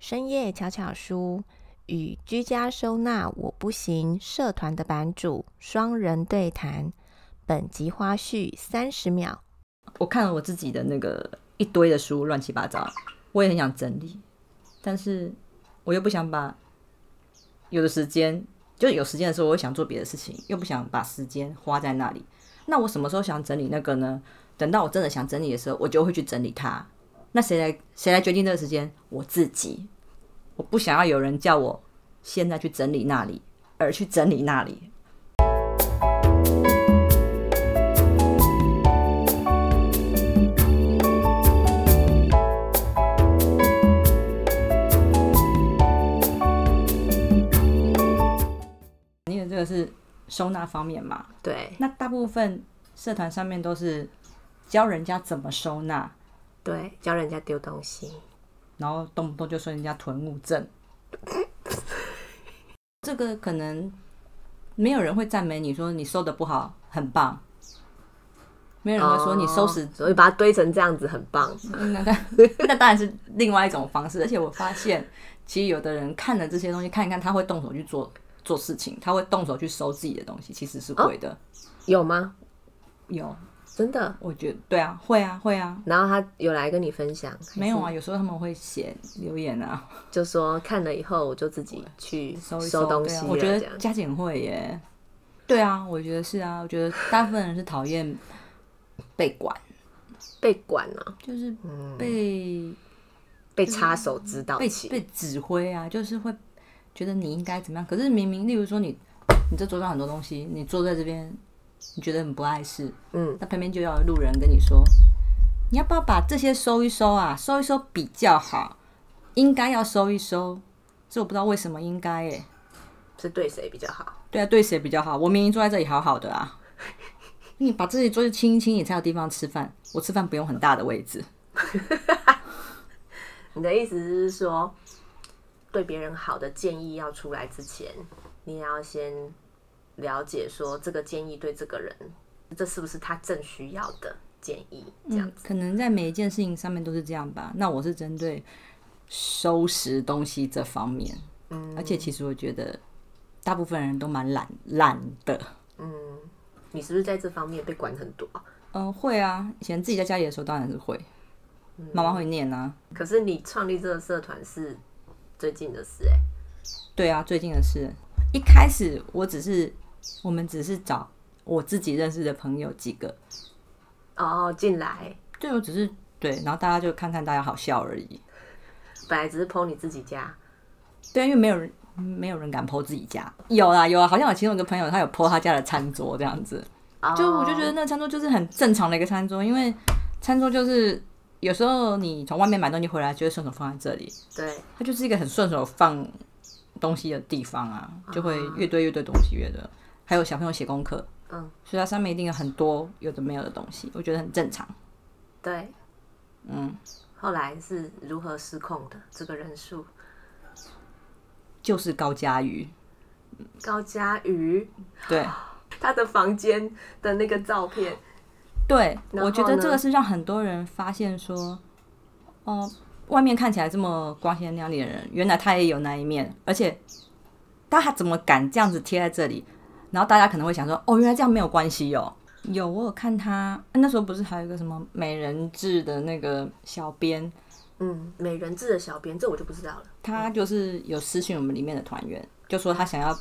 深夜巧巧书与居家收纳我不行社团的版主双人对谈。本集花絮三十秒。我看了我自己的那个一堆的书，乱七八糟，我也很想整理，但是我又不想把有的时间，就是有时间的时候，我想做别的事情，又不想把时间花在那里。那我什么时候想整理那个呢？等到我真的想整理的时候，我就会去整理它。那谁来谁来决定这个时间？我自己。我不想要有人叫我现在去整理那里，而去整理那里。因为这个是收纳方面嘛，对那大部分社团上面都是教人家怎么收纳，对，教人家丢东西。然后动不动就说人家囤物症，这个可能没有人会赞美你说你收的不好，很棒。没有人会说你收拾，所以把它堆成这样子很棒。那 那那当然是另外一种方式。而且我发现，其实有的人看了这些东西，看一看，他会动手去做做事情，他会动手去收自己的东西，其实是会的。有吗？有，真的？我觉得对啊，会啊，会啊。然后他有来跟你分享？没有啊，有时候他们会写留言啊，就说看了以后我就自己去收一收东西我觉得这样家景会耶。对啊，我觉得是啊，我觉得大部分人是讨厌被管，被管啊，就是被、被插手指导被。被指挥啊，就是会觉得你应该怎么样。可是明明，例如说你你这桌上很多东西，你坐在这边，你觉得很不碍事，嗯，那旁边就要路人跟你说，你要不要把这些收一收啊？收一收比较好，应该要收一收。这我不知道为什么应该耶。是对谁比较好？对啊，对谁比较好？我明明坐在这里好好的啊，你把自己桌子清一清，你才有地方吃饭。我吃饭不用很大的位置。你的意思是说，对别人好的建议要出来之前，你也要先了解说这个建议对这个人，这是不是他正需要的建议？这样子。可能在每一件事情上面都是这样吧。那我是针对收拾东西这方面，嗯而且其实我觉得大部分人都蛮懒懒的。嗯，你是不是在这方面被管很多啊？嗯、会啊，以前自己在家里的时候当然是会，妈妈会念啊。可是你创立这个社团是最近的事哎、对啊，最近的事，一开始我只是我们只是找我自己认识的朋友几个，哦，进来。对我只是对，然后大家就看看大家好笑而已。本来只是剖你自己家，对，因为没有人没有人敢 PO 自己家，有啦有啊，好像有其中一个朋友他有 PO 他家的餐桌这样子，就我就觉得那个餐桌就是很正常的一个餐桌，因为餐桌就是有时候你从外面买东西回来就会顺手放在这里，对，它就是一个很顺手放东西的地方啊，就会越堆越堆东西越的。还有小朋友写功课，嗯，所以它上面一定有很多有的没有的东西，我觉得很正常。对，嗯，后来是如何失控的这个人数？就是高佳瑜，高佳瑜对 他的房间的那个照片，对，我觉得呢这个是让很多人发现说，哦、外面看起来这么光鲜亮丽的人，原来他也有那一面，而且他还怎么敢这样子贴在这里？然后大家可能会想说，哦，原来这样没有关系哦。有，我有看他那时候不是还有一个什么美人志的那个小编，嗯，美人志的小编，这我就不知道了。他就是有私信我们里面的团员，就说他想要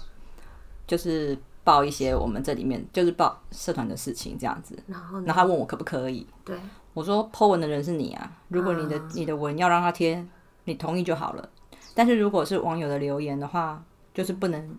就是报一些我们这里面就是报社团的事情这样子，然后呢？然后他问我可不可以，对，我说 Po 文的人是你啊，如果你的、你的文要让他贴，你同意就好了。但是如果是网友的留言的话，就是不能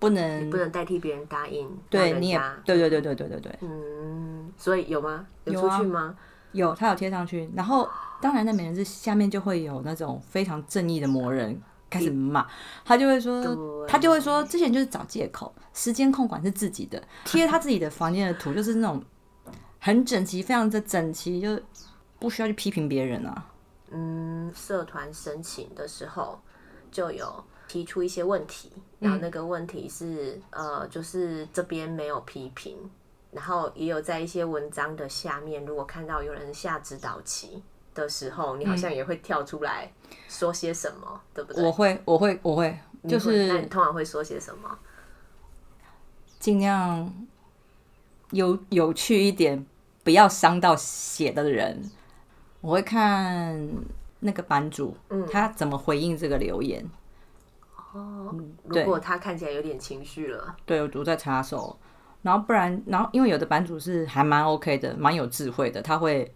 不能不能代替别人答应，对你也对对对对对对对，嗯，所以有吗？有出去吗？有他有贴上去，然后当然在美人字下面就会有那种非常正义的魔人开始骂，他就会说他就会说之前就是找借口，时间控管是自己的，贴他自己的房间的图就是那种很整齐，非常的整齐，就不需要去批评别人啊。嗯，社团申请的时候就有提出一些问题，然后那个问题是、呃，就是这边没有批评，然后也有在一些文章的下面，如果看到有人下指导棋，的时候，你好像也会跳出来说些什么，对不对？我会，我会，我会，就你会那是你通常会说些什么？尽量有有趣一点，不要伤到写的人。我会看那个版主，嗯他怎么回应这个留言。哦，如果他看起来有点情绪了，对，我在插手，然后不然，然后因为有的版主是还蛮 OK 的，蛮有智慧的，他会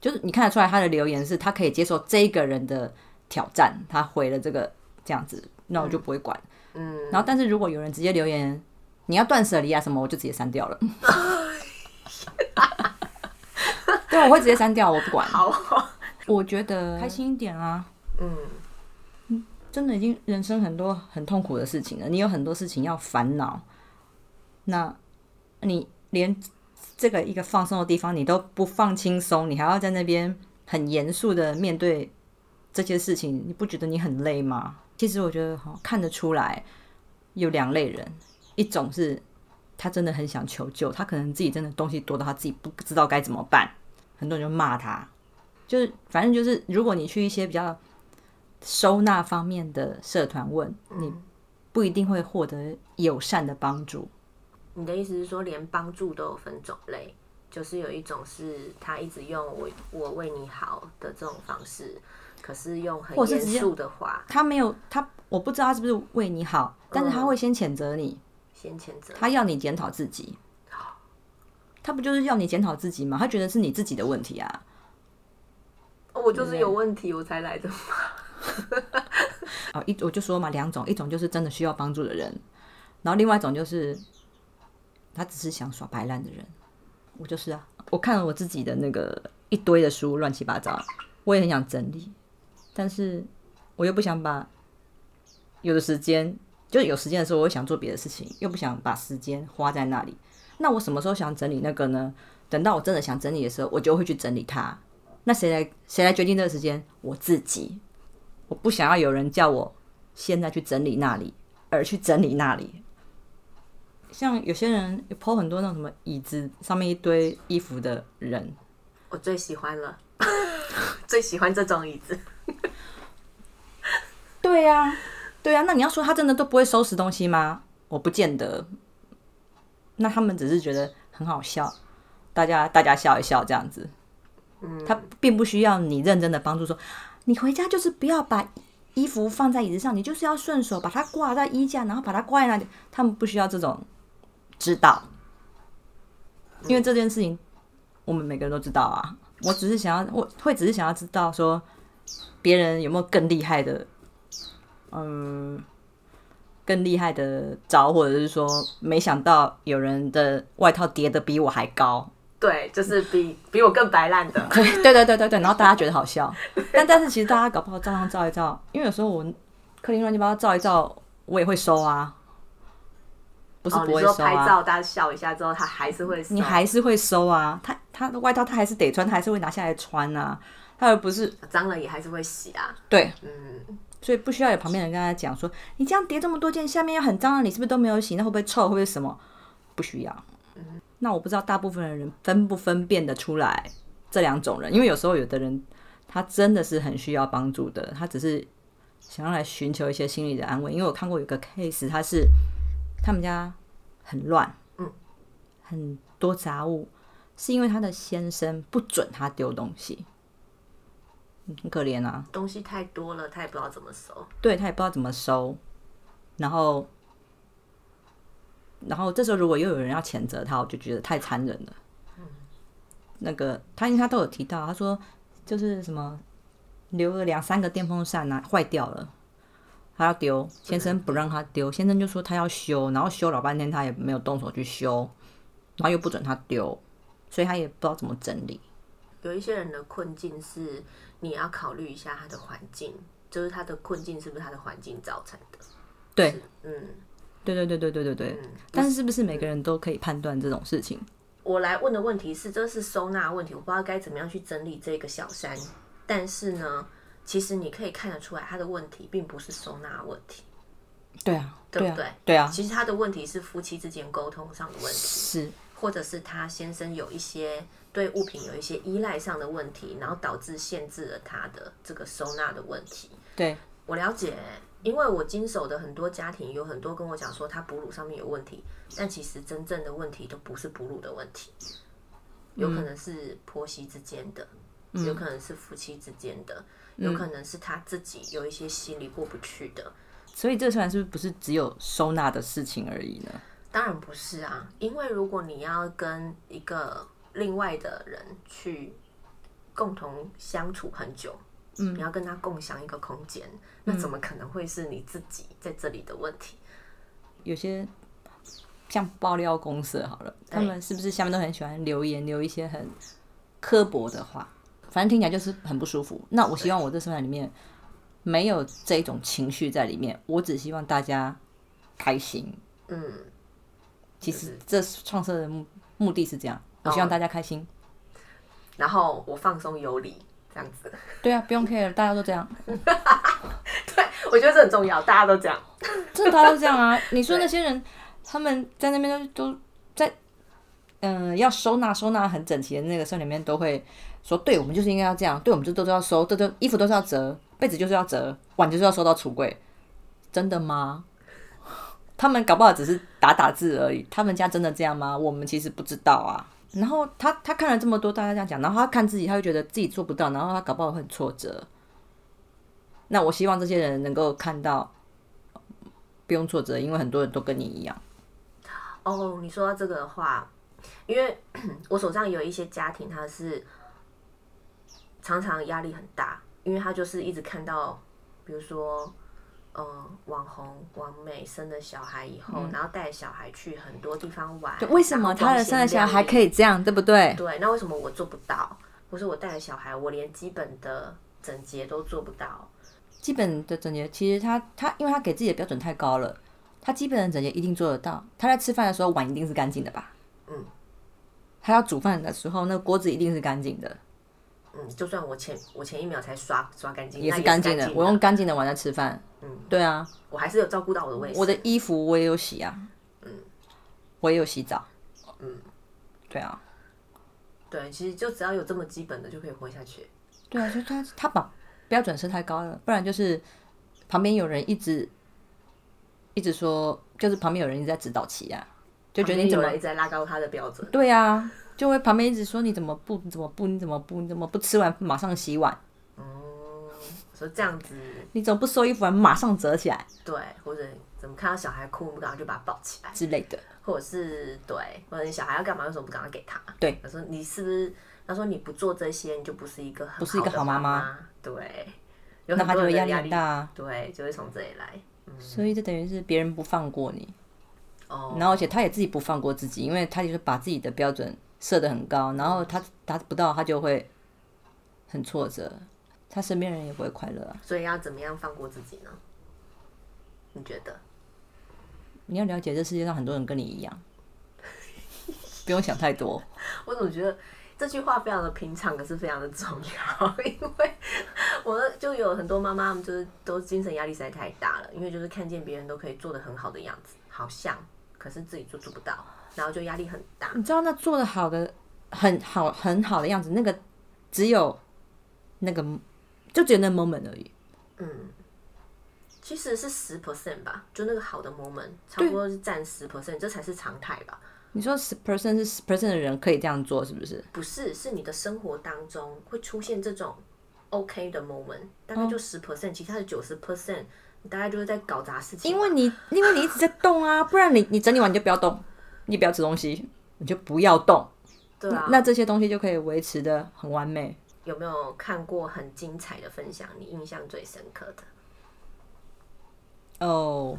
就是你看得出来他的留言是他可以接受这一个人的挑战，他回了这个这样子，那我就不会管。嗯，然后，但是如果有人直接留言你要断舍离啊什么，我就直接删掉了。对，我会直接删掉，我不管。好，我觉得开心一点啊，嗯，真的已经人生很多很痛苦的事情了，你有很多事情要烦恼，那你连这个一个放松的地方你都不放轻松，你还要在那边很严肃的面对这些事情，你不觉得你很累吗？其实我觉得哈，看得出来有两类人，一种是他真的很想求救，他可能自己真的东西多到他自己不知道该怎么办，很多人就骂他，就是反正就是如果你去一些比较收纳方面的社团问，你不一定会获得友善的帮助。你的意思是说，连帮助都有分种类，就是有一种是他一直用我我为你好的这种方式，可是用很严肃的话他没有他，我不知道他是不是为你好，但是他会先谴责你，先谴责。他要你检讨自己。他不就是要你检讨自己吗？他觉得是你自己的问题啊。哦我就是有问题，我才来的。哦，一我就说嘛，两种，一种就是真的需要帮助的人，然后另外一种就是他只是想耍白烂的人。我就是啊，我看了我自己的那个一堆的书，乱七八糟，我也很想整理，但是我又不想把有的时间，就有时间的时候，我会想做别的事情，又不想把时间花在那里。那我什么时候想整理那个呢？等到我真的想整理的时候，我就会去整理它。那谁来谁来决定这个时间？我自己。我不想要有人叫我现在去整理那里，而去整理那里。像有些人抛很多那种什么椅子上面一堆衣服的人，我最喜欢了，最喜欢这种椅子。对呀、对呀、那你要说他真的都不会收拾东西吗？我不见得。那他们只是觉得很好笑，大家大家笑一笑这样子。嗯，他并不需要你认真的帮助说，你回家就是不要把衣服放在椅子上，你就是要顺手把它挂在衣架，然后把它挂在那里。他们不需要这种知道，因为这件事情我们每个人都知道啊。我只是想要，我会只是想要知道说，别人有没有更厉害的，嗯，更厉害的招，或者是说，没想到有人的外套叠的比我还高。对，就是比比我更白烂的。对对对对对对，然后大家觉得好笑，但但是其实大家搞不好照样照一照，因为有时候我客厅乱七八糟照一照，我也会收啊，不是哦，不会收啊，拍照，大家笑一下之后，他还是会收。你还是会收啊，他他的外套他还是得穿，他还是会拿下来穿啊，他又不是脏了也还是会洗啊。对，嗯，所以不需要有旁边人跟他讲说，你这样叠这么多件，下面又很脏了，你是不是都没有洗？那会不会臭？会不会什么？不需要。那我不知道大部分的人分不分辨得出来这两种人，因为有时候有的人他真的是很需要帮助的，他只是想要来寻求一些心理的安慰。因为我看过有个 case，他是他们家很乱，嗯，很多杂物，是因为他的先生不准他丢东西，嗯很可怜啊。东西太多了，他也不知道怎么收。对他也不知道怎么收，然后，然后这时候如果又有人要谴责他，我就觉得太残忍了。那个他因为他都有提到，他说就是什么留了两三个电风扇啊坏掉了，他要丢，先生不让他丢，先生就说他要修，然后修老半天他也没有动手去修，然后又不准他丢，所以他也不知道怎么整理。有一些人的困境是，你要考虑一下他的环境，就是他的困境是不是他的环境造成的。对，嗯对对对对对对对。嗯。但是是不是每个人都可以判断这种事情？我来问的问题是，这是收纳问题，我不知道该怎么样去整理这个小山。但是呢，其实你可以看得出来，他的问题并不是收纳问题，对啊，啊对不对？对啊，其实他的问题是夫妻之间沟通上的问题，是或者是他先生有一些对物品有一些依赖上的问题，然后导致限制了他的这个收纳的问题。对，我了解，因为我经手的很多家庭有很多跟我讲说他哺乳上面有问题，但其实真正的问题都不是哺乳的问题，有可能是婆媳之间的，有可能是夫妻之间的，有可能是他自己有一些心里过不去的。所以这虽然是不是只有收纳的事情而已呢？当然不是啊，因为如果你要跟一个另外的人去共同相处很久，嗯，你要跟他共享一个空间，那怎么可能会是你自己在这里的问题？有些像爆料公司好了，他们是不是下面都很喜欢留言，留一些很刻薄的话？反正听起来就是很不舒服。那我希望我这生活里面没有这种情绪在里面，我只希望大家开心。嗯，其实这创设的目目的是这样，我希望大家开心。然后我放松有礼，这样子。对啊，不用 care，大家都这样。对，我觉得这很重要，大家都这样。真的，大家都这样啊！你说那些人，他们在那边都都在，嗯，要收纳收纳很整齐的那个箱里面，都会说：“对我们就是应该要这样，对我们就都都要收，都都衣服都是要折，被子就是要折，碗就是要收到橱柜。”真的吗？他们搞不好只是打打字而已。他们家真的这样吗？我们其实不知道啊。然后他他看了这么多大家这样讲，然后他看自己，他会觉得自己做不到，然后他搞不好很挫折。那我希望这些人能够看到，不用挫折，因为很多人都跟你一样。哦，你说到这个的话，因为 我手上有一些家庭，他是常常压力很大，因为他就是一直看到，比如说。嗯，网红王美生了小孩以后，然后带小孩去很多地方玩。为什么他的生了小孩可以这样，对不对？对，那为什么我做不到？不是我带了小孩，我连基本的整洁都做不到。基本的整洁，其实他他，因为他给自己的标准太高了，他基本的整洁一定做得到。他在吃饭的时候碗一定是干净的吧？嗯。他要煮饭的时候，那锅子一定是干净的。嗯，就算我前我前一秒才刷刷干净，也是干净的。我用干净的碗在吃饭。嗯，对啊，我还是有照顾到我的卫生。我的衣服我也有洗啊。嗯，我也有洗澡。嗯，对啊。对，其实就只要有这么基本的就可以活下去。对啊，就他他把标准设太高了，不然就是旁边有人一直一直说，就是旁边有人一直在指导期啊，就觉得你怎么一直在拉高他的标准？对啊。就会旁边一直说你怎么不你怎么不你怎么不你怎么不吃完马上洗碗？哦，说这样子，你怎么不收衣服完马上折起来？对，或者怎么看到小孩哭不赶快就把他抱起来之类的，或者是对，或者你小孩要干嘛为什么不赶快给他？对，他说你是不是？他说你不做这些你就不是一个不是一个好妈妈。对，那他就会压力很大，对，就会从这里来。所以这等于是别人不放过你，哦，然后而且他也自己不放过自己，因为他就是把自己的标准。设得很高，然后他达不到，他就会很挫折，他身边人也不会快乐啊。所以要怎么样放过自己呢？你觉得？你要了解这世界上很多人跟你一样，不用想太多。我总觉得这句话非常的平常，可是非常的重要，因为我就有很多妈妈，就是都精神压力实在太大了，因为就是看见别人都可以做的很好的样子，好像，可是自己就做不到。然后就压力很大，你知道那做的好的很好很好的样子，那个只有那个就只有那 moment 而已。嗯，其实是十 percent 吧，就那个好的 moment，差不多是占十 percent，这才是常态吧？你说十 percent 是十 percent 的人可以这样做，是不是？不是，是你的生活当中会出现这种 OK 的 moment，大概就十 percent，其他的九十 percent，你大概就是在搞砸事情。因为你因为你一直在动啊，不然你你整理完你就不要动。你不要吃东西，你就不要动。对啊，那这些东西就可以维持的很完美。有没有看过很精彩的分享？你印象最深刻的？哦，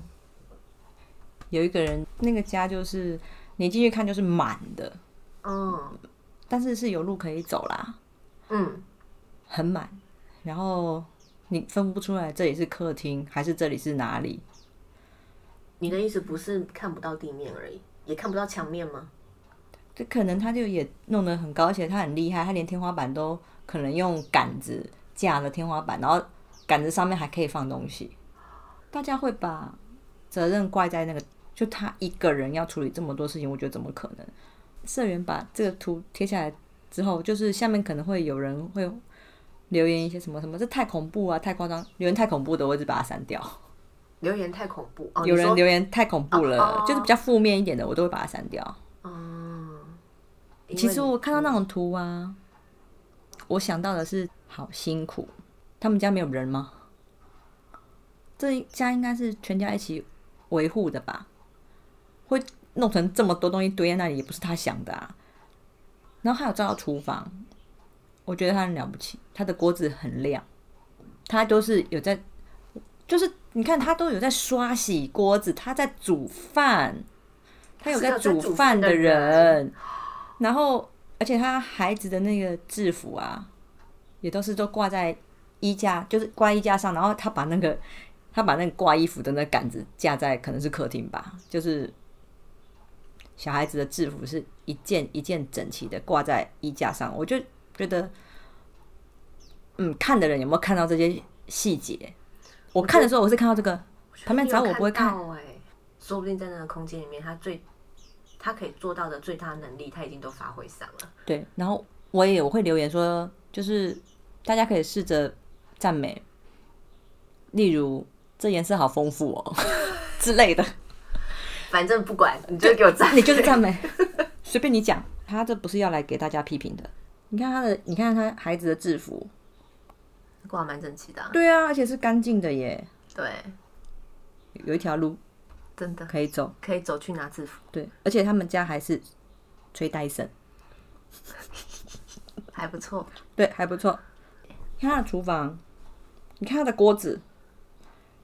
有一个人，那个家就是你进去看就是满的，嗯，但是是有路可以走啦，嗯，很满，然后你分不出来这里是客厅还是这里是哪里。你的意思不是看不到地面而已？也看不到墙面吗？这可能他就也弄得很高，而且他很厉害，他连天花板都可能用杆子架了天花板，然后杆子上面还可以放东西。大家会把责任怪在那个，就他一个人要处理这么多事情，我觉得怎么可能？社员把这个图贴下来之后，就是下面可能会有人会留言一些什么什么，这太恐怖啊，太夸张，留言太恐怖的，我就把它删掉。留言太恐怖，哦、有人留言太恐怖了，哦就是比较负面一点的，我都会把它删掉。嗯，其实我看到那种图啊，我想到的是好辛苦，他们家没有人吗？这一家应该是全家一起维护的吧？会弄成这么多东西堆在那里，也不是他想的啊。然后还有照到厨房，我觉得他很了不起，他的锅子很亮，他都是有在，就是你看他都有在刷洗锅子，他在煮饭，他有在煮煮饭的人，然后而且他孩子的那个制服啊，也都是都挂在衣架，就是挂衣架上，然后他把那个他把那个挂衣服的那杆子架在可能是客厅吧，就是小孩子的制服是一件一件整齐的挂在衣架上，我就觉得，嗯，看的人有没有看到这些细节？我看的时候我是看到这个，旁边找我不会看说不定在那个空间里面，他最他可以做到的最大能力，他已经都发挥上了。对，然后我也我会留言说，就是大家可以试着赞美，例如这颜色好丰富哦 之类的，反正不管，你就给我赞，你就是赞美，随便你讲，他这不是要来给大家批评的。你看他的，你看他孩子的制服，挂蛮整齐的啊、对啊，而且是干净的耶，对，有一条路真的。可以走，可以走去拿制服，对，而且他们家还是吹戴森，还不错。对，还不错。你看他的厨房，你看他的锅子，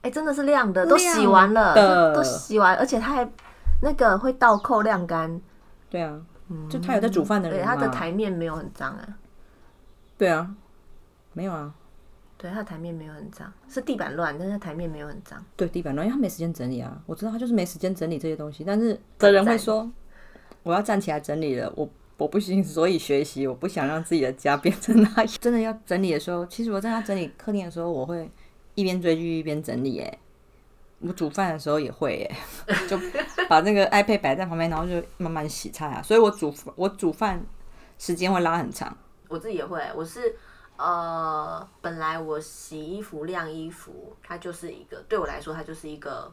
哎、真的是亮的，都洗完了，都都洗完，而且他还那个会倒扣晾干，对啊，就他有在煮饭的对，人它的台面没有很脏啊，对啊，没有啊，对，它的台面没有很脏，是地板乱，但是台面没有很脏。对地板乱，因为他没时间整理啊。我知道他就是没时间整理这些东西，但是的人会说，我要站起来整理了，我我不行，所以学习，我不想让自己的家变成那样。真的要整理的时候，其实我在要整理客厅的时候，我会一边追剧一边整理。哎，我煮饭的时候也会，哎，就把那个 iPad 摆在旁边，然后就慢慢洗菜啊。所以我煮我煮饭时间会拉很长。我自己也会，我是呃，本来我洗衣服、晾衣服，它就是一个对我来说，它就是一个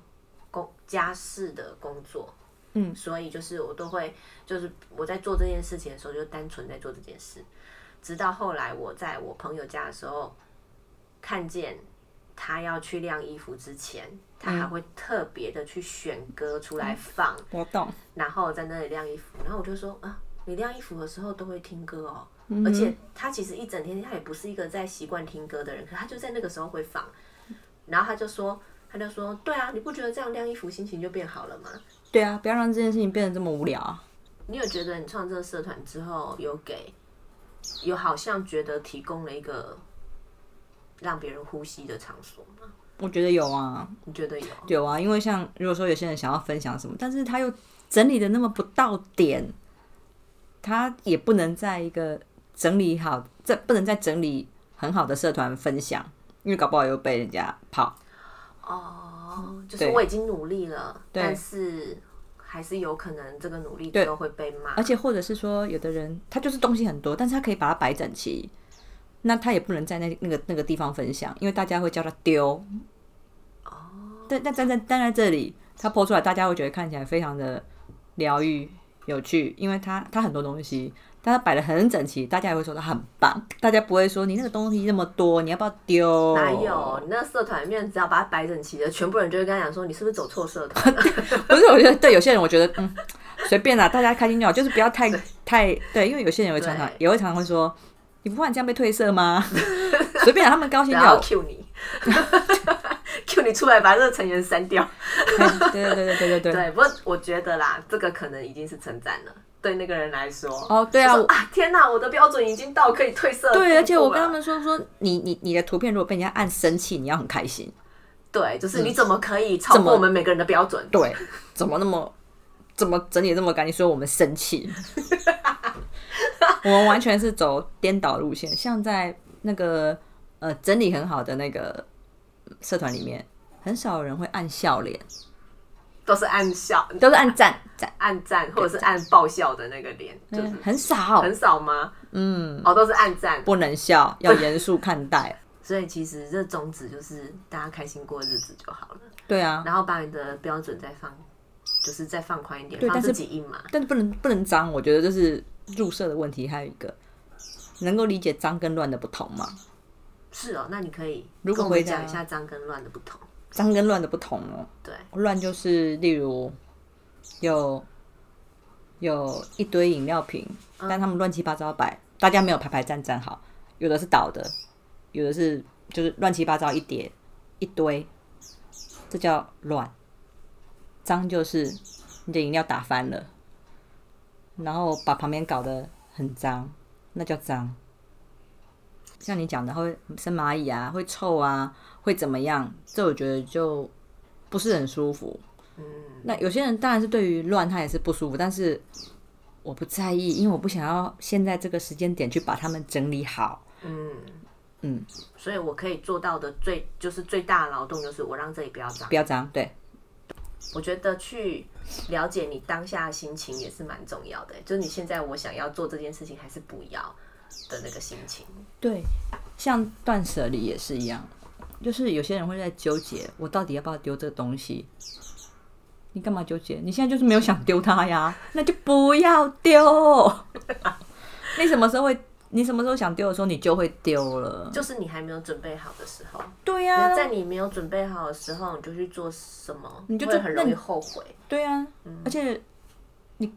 工家事的工作。嗯，所以就是我都会，就是我在做这件事情的时候，就单纯在做这件事。直到后来我在我朋友家的时候，看见他要去晾衣服之前，他还会特别的去选歌出来放，我懂，然后在那里晾衣服，然后我就说啊，你晾衣服的时候都会听歌哦，嗯而且他其实一整天他也不是一个在习惯听歌的人，可他就在那个时候会放，然后他就说，他就说，对啊，你不觉得这样晾衣服心情就变好了吗？对啊，不要让这件事情变得这么无聊啊。你有觉得你创这个社团之后，有给有好像觉得提供了一个让别人呼吸的场所吗？我觉得有啊，你觉得有？有啊，因为像如果说有些人想要分享什么，但是他又整理的那么不到点，他也不能在一个整理好，这不能再整理很好的社团分享，因为搞不好又被人家跑。哦，就是我已经努力了，但是还是有可能这个努力之后会被骂。而且或者是说，有的人他就是东西很多，但是他可以把它摆整齐，那他也不能在那那个那个地方分享，因为大家会叫他丢。哦，但但站在站在这里，他抛出来，大家会觉得看起来非常的疗愈、有趣，因为他他很多东西，但他摆的很整齐，大家也会说他很棒，大家不会说你那个东西那么多，你要不要丢？哪有？你那个社团里面，只要把它摆整齐的，全部人就会跟他讲说，你是不是走错社团？不是，我觉得对有些人，我觉得嗯，随便啦，大家开心就好，就是不要太 太对，因为有些人会常常也会常常会说，你不怕你这样被褪色吗？随便啦，他们高兴就好。Q 你，Q 你出来把这个成员删掉。对对对对对对对。对，不过我觉得啦，这个可能已经是称赞了，对那个人来说。哦，对啊，啊，天哪，我的标准已经到可以褪色。对，而且我跟他们说说，你你你的图片如果被人家按生气，你要很开心。对，就是你怎么可以超过我们每个人的标准？对，怎么那么怎么整理这么干净？所以我们生气。我们完全是走颠倒路线，像在那个呃整理很好的那个社团里面，很少有人会按笑脸，都是按笑，都是按赞赞，按赞或者是按爆笑的那个脸，就是嗯很少，很少吗？嗯，哦，都是按赞。不能笑，要严肃看待。所以其实这宗旨就是大家开心过日子就好了，对啊，然后把你的标准再放，就是再放宽一点，放自己一码。但是不能不能脏，我觉得这是入社的问题。还有一个，能够理解脏跟乱的不同吗？是哦，那你可以如果回讲一下脏跟乱的不同。脏跟乱的不同哦，对，乱就是例如有有一堆饮料瓶，但他们乱七八糟摆，大家没有排排站站好，有的是倒的，有的是就是乱七八糟一叠一堆，这叫乱。脏就是你的饮料打翻了，然后把旁边搞得很脏，那叫脏。像你讲的会生蚂蚁啊，会臭啊，会怎么样？这我觉得就不是很舒服。嗯，那有些人当然是对于乱他也是不舒服，但是我不在意，因为我不想要现在这个时间点去把他们整理好。嗯嗯，所以我可以做到的最就是最大的劳动就是我让这里不要脏不。要脏，对，我觉得去了解你当下的心情也是蛮重要的，就是你现在我想要做这件事情还是不要的那个心情。对，像断舍离也是一样，就是有些人会在纠结，我到底要不要丢这个东西？你干嘛纠结？你现在就是没有想丢它呀，那就不要丢。你什么时候会？你什么时候想丢的时候，你就会丢了。就是你还没有准备好的时候，对呀、那在你没有准备好的时候，你就去做什么，你就会很容易后悔。对啊，嗯而且你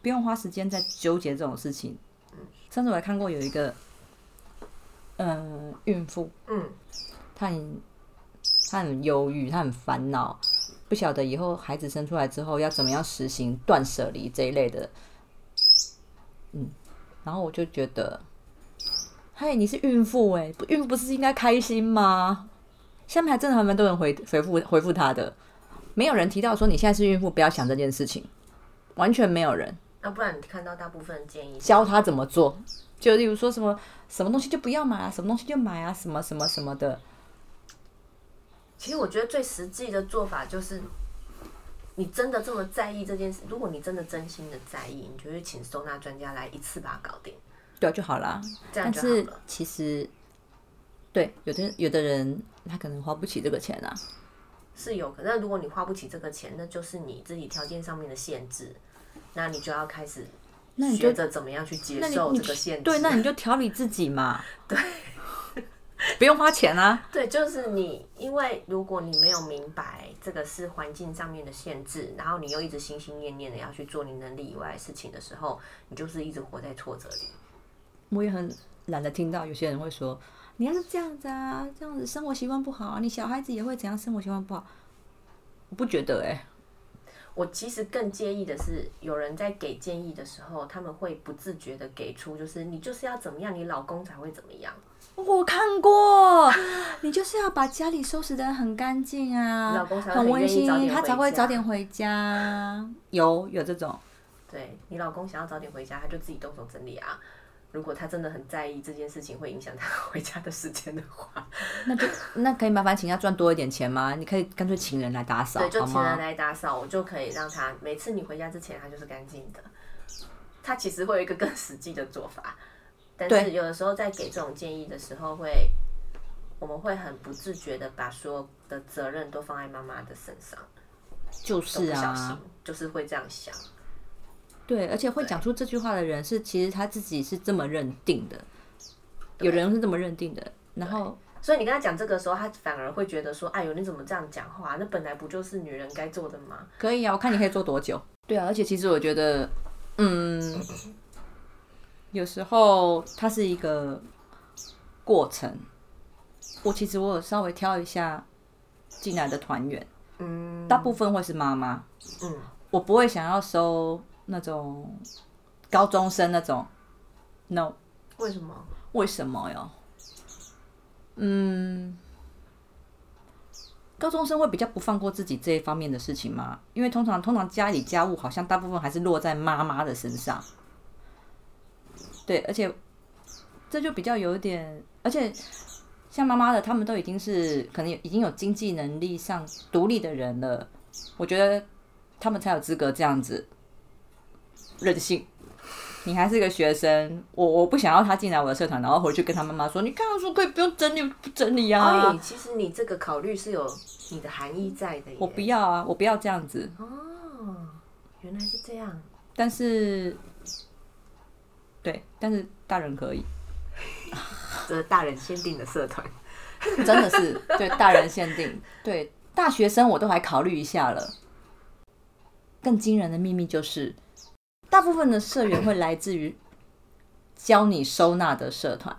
不用花时间在纠结这种事情。上次我还看过有一个，呃，孕妇，嗯，她很他很忧郁，他很烦恼，不晓得以后孩子生出来之后要怎么样实行断舍离这一类的。嗯，然后我就觉得，嘿，你是孕妇哎，不孕妇不是应该开心吗？下面还真的还蛮多人回回复回复他的，没有人提到说你现在是孕妇，不要想这件事情，完全没有人要不然你看到大部分建议，教他怎么做。就例如说什么什么东西就不要买啊，什么东西就买啊，什么什么什么的。其实我觉得最实际的做法就是，你真的这么在意这件事，如果你真的真心的在意，你就去请收纳专家来一次把它搞定，对啊，就好了。这样但是就好了。其实，对有的有的人他可能花不起这个钱啊。是有可能，但如果你花不起这个钱，那就是你自己条件上面的限制，那你就要开始那你就学着怎么样去接受这个限制。对，那你 就调理自己嘛。对，不用花钱啊。对，就是你，因为如果你没有明白这个是环境上面的限制，然后你又一直心心念念的要去做你能力以外的事情的时候，你就是一直活在挫折里。我也很懒得听到有些人会说，你要是这样子啊，这样子生活习惯不好啊，你小孩子也会怎样生活习惯不好。我不觉得哎、我其实更介意的是，有人在给建议的时候，他们会不自觉的给出，就是你就是要怎么样，你老公才会怎么样。我看过，你就是要把家里收拾得很干净啊，老公才会很温馨，他才会早点回家。有有这种，对你老公想要早点回家，他就自己动手整理啊。如果他真的很在意这件事情会影响他回家的时间的话，那就那可以麻烦请他赚多一点钱吗？你可以干脆请人来打扫，对，就请人？来打扫，我就可以让他每次你回家之前，他就是干净的。他其实会有一个更实际的做法，但是有的时候在给这种建议的时候会，我们会很不自觉的把所有的责任都放在妈妈的身上，就是啊，就是会这样想。对，而且会讲出这句话的人是其实他自己是这么认定的，有人是这么认定的，然后所以你跟他讲这个时候，他反而会觉得说：“哎呦，你怎么这样讲话？那本来不就是女人该做的吗可以啊，我看你可以做多久。对啊，而且其实我觉得，嗯，有时候它是一个过程。我其实我有稍微挑一下进来的团员，？”嗯大部分会是妈妈，嗯，我不会想要收那种高中生那种，no，为什么？为什么哟？嗯，高中生会比较不放过自己这一方面的事情吗？因为通常通常家里家务好像大部分还是落在妈妈的身上。对，而且这就比较有点，而且像妈妈的，他们都已经是可能已经有经济能力上独立的人了。我觉得他们才有资格这样子任性。你还是个学生，我我不想要他进来我的社团，然后回去跟他妈妈说，你看书可以不用整理，不整理啊。所以其实你这个考虑是有你的含义在的。我不要啊，我不要这样子。哦，原来是这样。但是，对，但是大人可以，这是大人限定的社团，真的是对大人限定。对大学生我都还考虑一下了。更惊人的秘密就是。大部分的社员会来自于教你收纳的社团。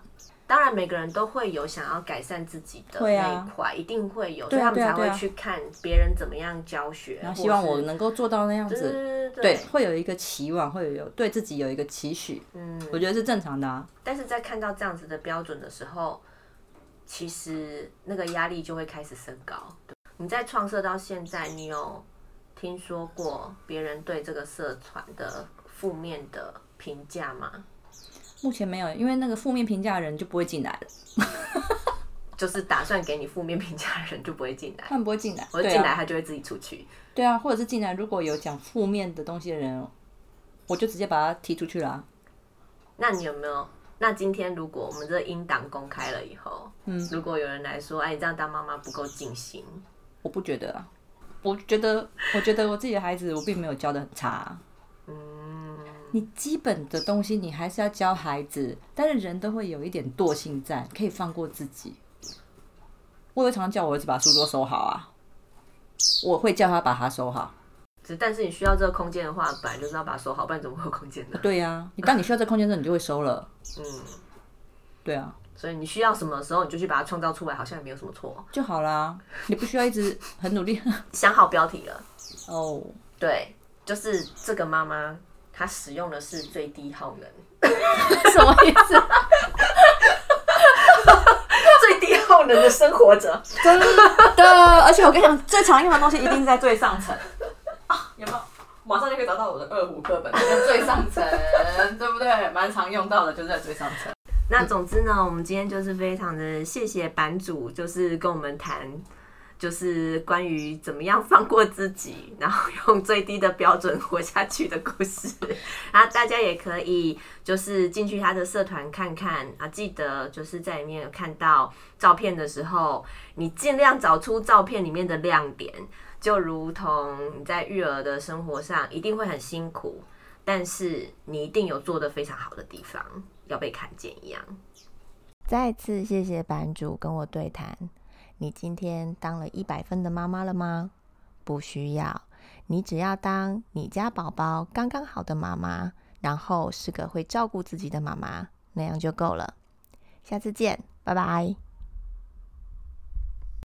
当然，每个人都会有想要改善自己的那一块，一定会有，所以他们才会去看别人怎么样教学，然后希望我能够做到那样子。对，会有一个期望，会有对自己有一个期许。嗯，我觉得是正常的啊。但是在看到这样子的标准的时候，其实那个压力就会开始升高。你在创设到现在，你有听说过别人对这个社团的？负面的评价吗？目前没有，因为那个负面评价的人就不会进来了。就是打算给你负面评价的人就不会进来，他们不会进来，或者进来他就会自己出去。对啊，或者是进来如果有讲负面的东西的人，我就直接把他踢出去了。那你有没有？那今天如果我们这音档公开了以后，嗯，如果有人来说，哎，你这样当妈妈不够尽心，我不觉得啊。我觉得，我觉得我自己的孩子，我并没有教的很差。你基本的东西你还是要教孩子，但是人都会有一点惰性在，可以放过自己。我会常常叫我儿子把书桌收好啊，我会叫他把它收好。只但是你需要这个空间的话，本来就是要把它收好，不然怎么会有空间呢？对呀，你当你需要这个空间的时候，你就会收了。嗯，对啊。所以你需要什么时候，你就去把它创造出来，好像也没有什么错，就好啦。你不需要一直很努力。想好标题了哦，对，就是这个妈妈。他使用的是最低耗能，什么意思？最低耗能的生活者，真的。而且我跟你讲，最常用的东西一定在最上层啊！有没有？马上就可以找到我的二胡课本，最上层，对不对？蛮常用到的，就是在最上层。那总之呢，我们今天就是非常的谢谢版主，就是跟我们谈。就是关于怎么样放过自己，然后用最低的标准活下去的故事。然后大家也可以就是进去他的社团看看啊，记得就是在里面看到照片的时候，你尽量找出照片里面的亮点，就如同你在育儿的生活上一定会很辛苦，但是你一定有做的非常好的地方要被看见一样。再次谢谢版主跟我对谈。你今天当了一百分的妈妈了吗？不需要，你只要当你家宝宝刚刚好的妈妈，然后是个会照顾自己的妈妈，那样就够了。下次见，拜拜。